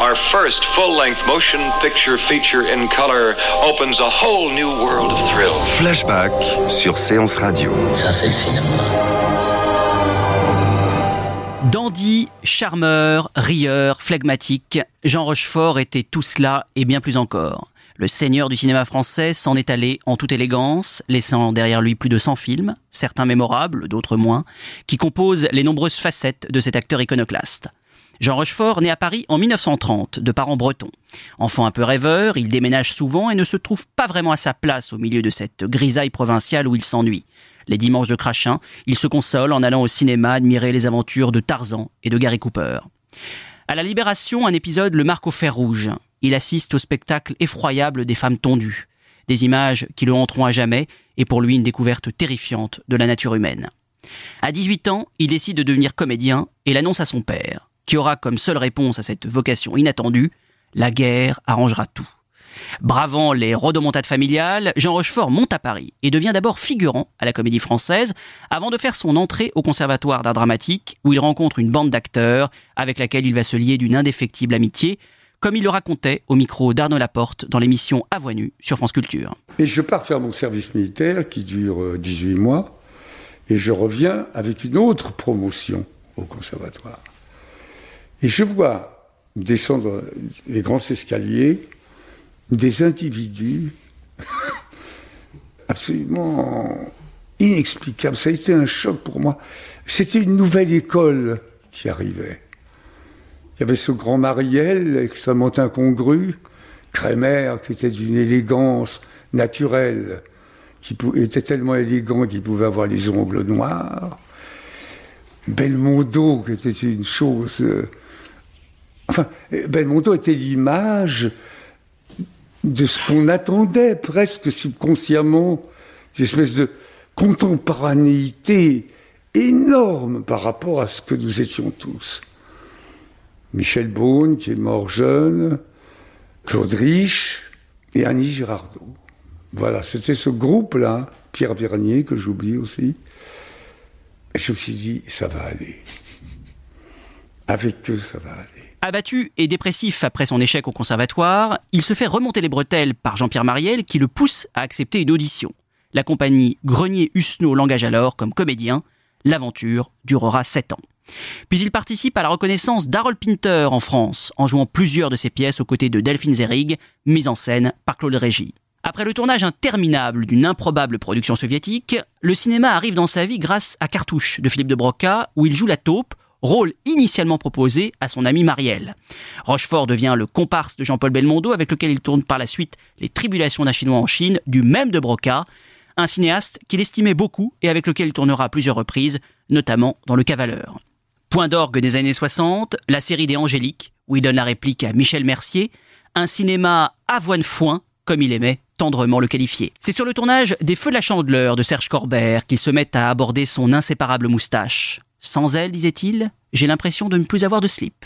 Our first full-length motion picture feature in color opens a whole new world of thrill. Flashback sur Séance Radio. Ça, c'est le cinéma. Dandy, charmeur, rieur, flegmatique, Jean Rochefort était tout cela et bien plus encore. Le seigneur du cinéma français s'en est allé en toute élégance, laissant derrière lui plus de 100 films, certains mémorables, d'autres moins, qui composent les nombreuses facettes de cet acteur iconoclaste. Jean Rochefort naît à Paris en 1930, de parents bretons. Enfant un peu rêveur, il déménage souvent et ne se trouve pas vraiment à sa place au milieu de cette grisaille provinciale où il s'ennuie. Les dimanches de Crachin, il se console en allant au cinéma admirer les aventures de Tarzan et de Gary Cooper. À la Libération, un épisode le marque au fer rouge. Il assiste au spectacle effroyable des femmes tondues. Des images qui le hanteront à jamais et pour lui une découverte terrifiante de la nature humaine. À 18 ans, il décide de devenir comédien et l'annonce à son père, qui aura comme seule réponse à cette vocation inattendue La guerre arrangera tout. Bravant les rodomontades familiales, Jean Rochefort monte à Paris et devient d'abord figurant à la Comédie Française avant de faire son entrée au Conservatoire d'art dramatique où il rencontre une bande d'acteurs avec laquelle il va se lier d'une indéfectible amitié, comme il le racontait au micro d'Arnaud Laporte dans l'émission À voix sur France Culture. Et je pars faire mon service militaire qui dure euh, 18 mois et je reviens avec une autre promotion au Conservatoire. Et je vois descendre les grands escaliers des individus absolument inexplicables. Ça a été un choc pour moi. C'était une nouvelle école qui arrivait. Il y avait ce grand Mariel, extrêmement incongru, Crémer, qui était d'une élégance naturelle, qui était tellement élégant qu'il pouvait avoir les ongles noirs. Belmondo, qui était une chose... Enfin, Belmondo était l'image de ce qu'on attendait presque subconsciemment, une espèce de contemporanéité énorme par rapport à ce que nous étions tous. Michel Beaune, qui est mort jeune, Claude Rich et Annie Girardot. Voilà, c'était ce groupe-là, Pierre Vernier, que j'oublie aussi. Et je me suis dit, ça va aller. Avec eux, ça va aller. Abattu et dépressif après son échec au conservatoire, il se fait remonter les bretelles par Jean-Pierre Mariel qui le pousse à accepter une audition. La compagnie Grenier-Husneau l'engage alors comme comédien. L'aventure durera sept ans. Puis il participe à la reconnaissance d'Harold Pinter en France, en jouant plusieurs de ses pièces aux côtés de Delphine Zerig, mise en scène par Claude Régis. Après le tournage interminable d'une improbable production soviétique, le cinéma arrive dans sa vie grâce à Cartouche de Philippe de Broca, où il joue la taupe, rôle initialement proposé à son ami Marielle. Rochefort devient le comparse de Jean-Paul Belmondo, avec lequel il tourne par la suite Les Tribulations d'un Chinois en Chine, du même de Broca, un cinéaste qu'il estimait beaucoup et avec lequel il tournera à plusieurs reprises, notamment dans Le Cavaleur. Point d'orgue des années 60, la série des Angéliques, où il donne la réplique à Michel Mercier, un cinéma avoine-foin, comme il aimait tendrement le qualifier. C'est sur le tournage des Feux de la Chandeleur de Serge Corbert qu'il se met à aborder son inséparable moustache. Sans elle, disait-il, j'ai l'impression de ne plus avoir de slip.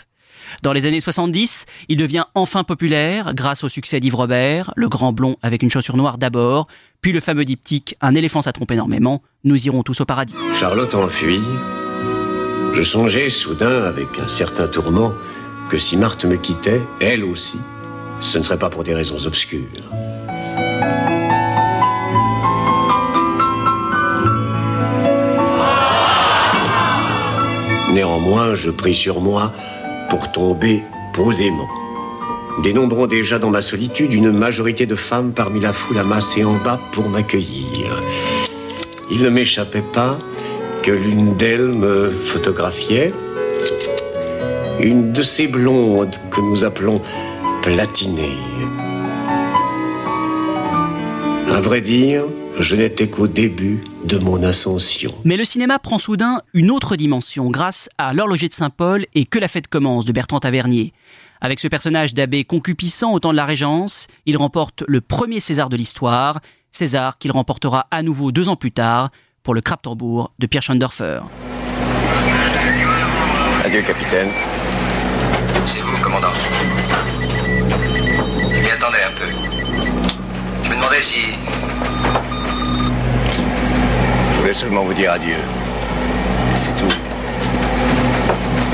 Dans les années 70, il devient enfin populaire grâce au succès d'Yves Robert, le grand blond avec une chaussure noire d'abord, puis le fameux diptyque Un éléphant ça trompe énormément, nous irons tous au paradis. Charlotte enfuit. Je songeais soudain, avec un certain tourment, que si Marthe me quittait, elle aussi, ce ne serait pas pour des raisons obscures. Je pris sur moi pour tomber posément, dénombrant déjà dans ma solitude une majorité de femmes parmi la foule amassée en bas pour m'accueillir. Il ne m'échappait pas que l'une d'elles me photographiait, une de ces blondes que nous appelons platinées. À vrai dire, je n'étais qu'au début de mon ascension. Mais le cinéma prend soudain une autre dimension grâce à L'horloger de Saint-Paul et Que la fête commence de Bertrand Tavernier. Avec ce personnage d'abbé concupiscent au temps de la Régence, il remporte le premier César de l'histoire, César qu'il remportera à nouveau deux ans plus tard pour le Kraptorbourg de Pierre Schoendorfer. Adieu, capitaine. C'est vous, commandant. Mais attendez un peu. Je me demandais si. Je voulais seulement vous dire adieu. C'est tout.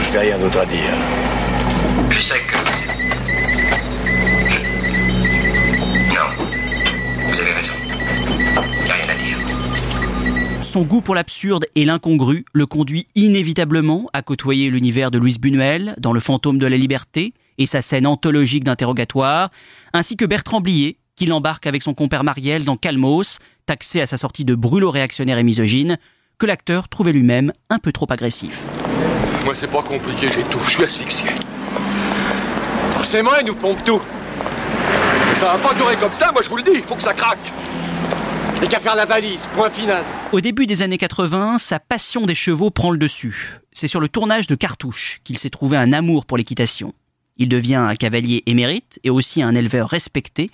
Je n'ai rien d'autre à dire. Je sais que. Non. Vous avez raison. Il n'y a rien à dire. Son goût pour l'absurde et l'incongru le conduit inévitablement à côtoyer l'univers de Louise Buñuel dans Le fantôme de la liberté et sa scène anthologique d'interrogatoire, ainsi que Bertrand Blier, qui l'embarque avec son compère Mariel dans Calmos, taxé à sa sortie de brûlot réactionnaire et misogyne, que l'acteur trouvait lui-même un peu trop agressif. Moi, c'est pas compliqué, j'étouffe, je suis asphyxié. Forcément, il nous pompe tout. Ça va pas durer comme ça, moi je vous le dis, il faut que ça craque. Et qu'à faire la valise, point final. Au début des années 80, sa passion des chevaux prend le dessus. C'est sur le tournage de Cartouche qu'il s'est trouvé un amour pour l'équitation. Il devient un cavalier émérite et aussi un éleveur respecté,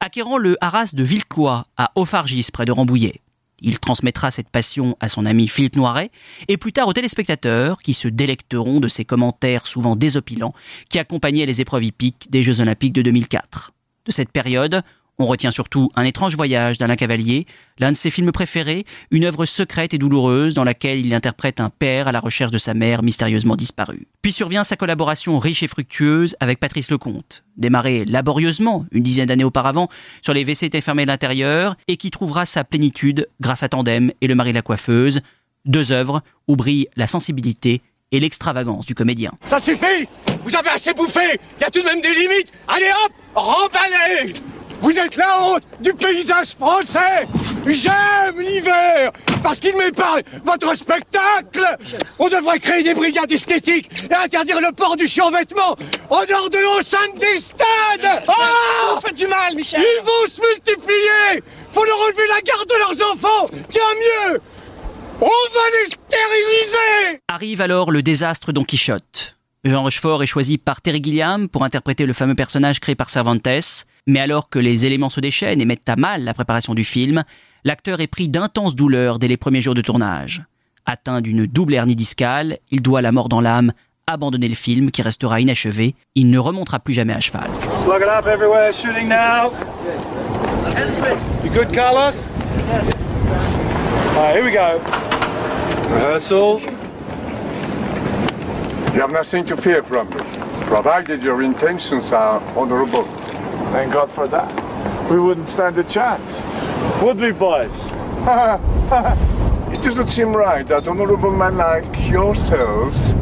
acquérant le haras de Villecois à Ophargis près de Rambouillet. Il transmettra cette passion à son ami Philippe Noiret et plus tard aux téléspectateurs qui se délecteront de ses commentaires souvent désopilants qui accompagnaient les épreuves hippiques des Jeux Olympiques de 2004. De cette période, on retient surtout Un étrange voyage d'Alain Cavalier, l'un de ses films préférés, une œuvre secrète et douloureuse dans laquelle il interprète un père à la recherche de sa mère mystérieusement disparue. Puis survient sa collaboration riche et fructueuse avec Patrice Lecomte, démarrée laborieusement une dizaine d'années auparavant sur les WC fermés de l'intérieur et qui trouvera sa plénitude grâce à Tandem et Le mari de la coiffeuse, deux œuvres où brille la sensibilité et l'extravagance du comédien. Ça suffit! Vous avez assez bouffé! Il y a tout de même des limites! Allez hop! Remballez Vous êtes la honte du paysage français. J'aime l'hiver Parce qu'il m'épargne votre spectacle. On devrait créer des brigades esthétiques et interdire le port du survêtement en dehors de l'enceinte des stades. Ah Vous faites du mal, Michel. Ils vont se multiplier. Faut leur enlever la garde de leurs enfants. Tiens mieux. On va les stériliser. Arrive alors le désastre Don Quichotte. Jean Rochefort est choisi par Terry Gilliam pour interpréter le fameux personnage créé par Cervantes, mais alors que les éléments se déchaînent et mettent à mal la préparation du film, l'acteur est pris d'intenses douleurs dès les premiers jours de tournage. Atteint d'une double hernie discale, il doit la mort dans l'âme abandonner le film qui restera inachevé. Il ne remontera plus jamais à cheval. You have nothing to fear from me, provided your intentions are honorable. Thank God for that. We wouldn't stand a chance. Would we, boys? It doesn't seem right that honorable men like yourselves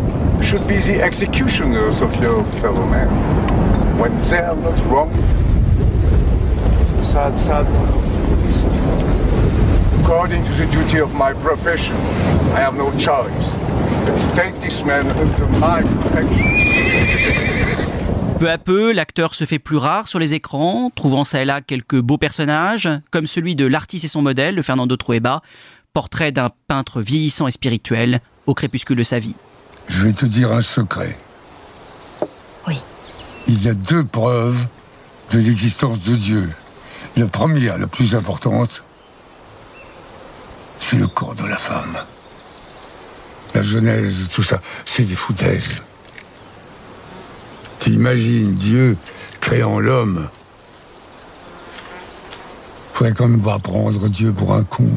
should be the executioners of your fellow men when they're not wrong. Sad, sad. According to the duty of my profession, I have no choice take this man under my protection. Peu à peu, l'acteur se fait plus rare sur les écrans, trouvant ça et là quelques beaux personnages, comme celui de l'artiste et son modèle, le Fernando Trueba, portrait d'un peintre vieillissant et spirituel au crépuscule de sa vie. Je vais te dire un secret. Oui. Il y a deux preuves de l'existence de Dieu. La première, la plus importante, c'est le corps de la femme. La Genèse, tout ça, c'est des foutaises. T'imagines Dieu créant l'homme. Faudrait quand même pas prendre Dieu pour un con.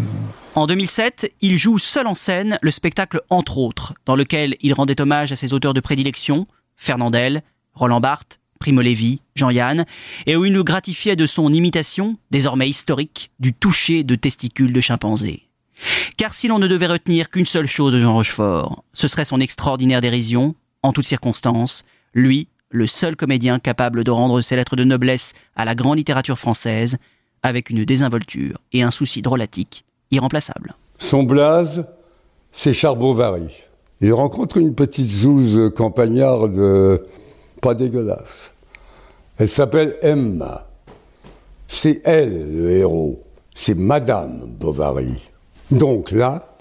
En 2007, il joue seul en scène le spectacle Entre autres, dans lequel il rendait hommage à ses auteurs de prédilection, Fernandel, Roland Barthes, Primo Levi, Jean-Yann, et où il nous gratifiait de son imitation, désormais historique, du toucher de testicules de chimpanzé. Car si l'on ne devait retenir qu'une seule chose de Jean Rochefort, ce serait son extraordinaire dérision, en toutes circonstances, lui, le seul comédien capable de rendre ses lettres de noblesse à la grande littérature française, avec une désinvolture et un souci drôlatique irremplaçable. Son blaze, c'est Charbovary. Il rencontre une petite zouze campagnarde pas dégueulasse. Elle s'appelle Emma. C'est elle le héros. C'est Madame Bovary. Donc là,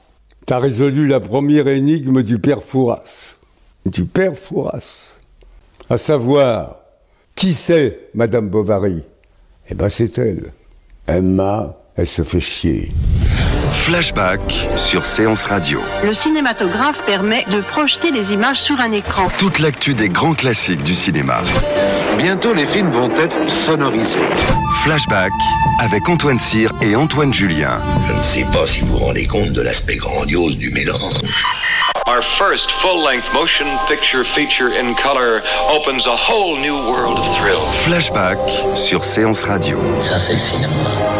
tu as résolu la première énigme du père Fouras. Du père Fouras. À savoir, qui c'est Madame Bovary? Eh ben c'est elle. Emma, elle se fait chier. Flashback sur Séance Radio. Le cinématographe permet de projeter des images sur un écran. Toute l'actu des grands classiques du cinéma. Bientôt, les films vont être sonorisés. Flashback avec Antoine Cyr et Antoine Julien. Je ne sais pas si vous vous rendez compte de l'aspect grandiose du mélange. Our first full-length motion picture feature in color opens a whole new world of thrill. Flashback sur Séance Radio. Ça, c'est le cinéma.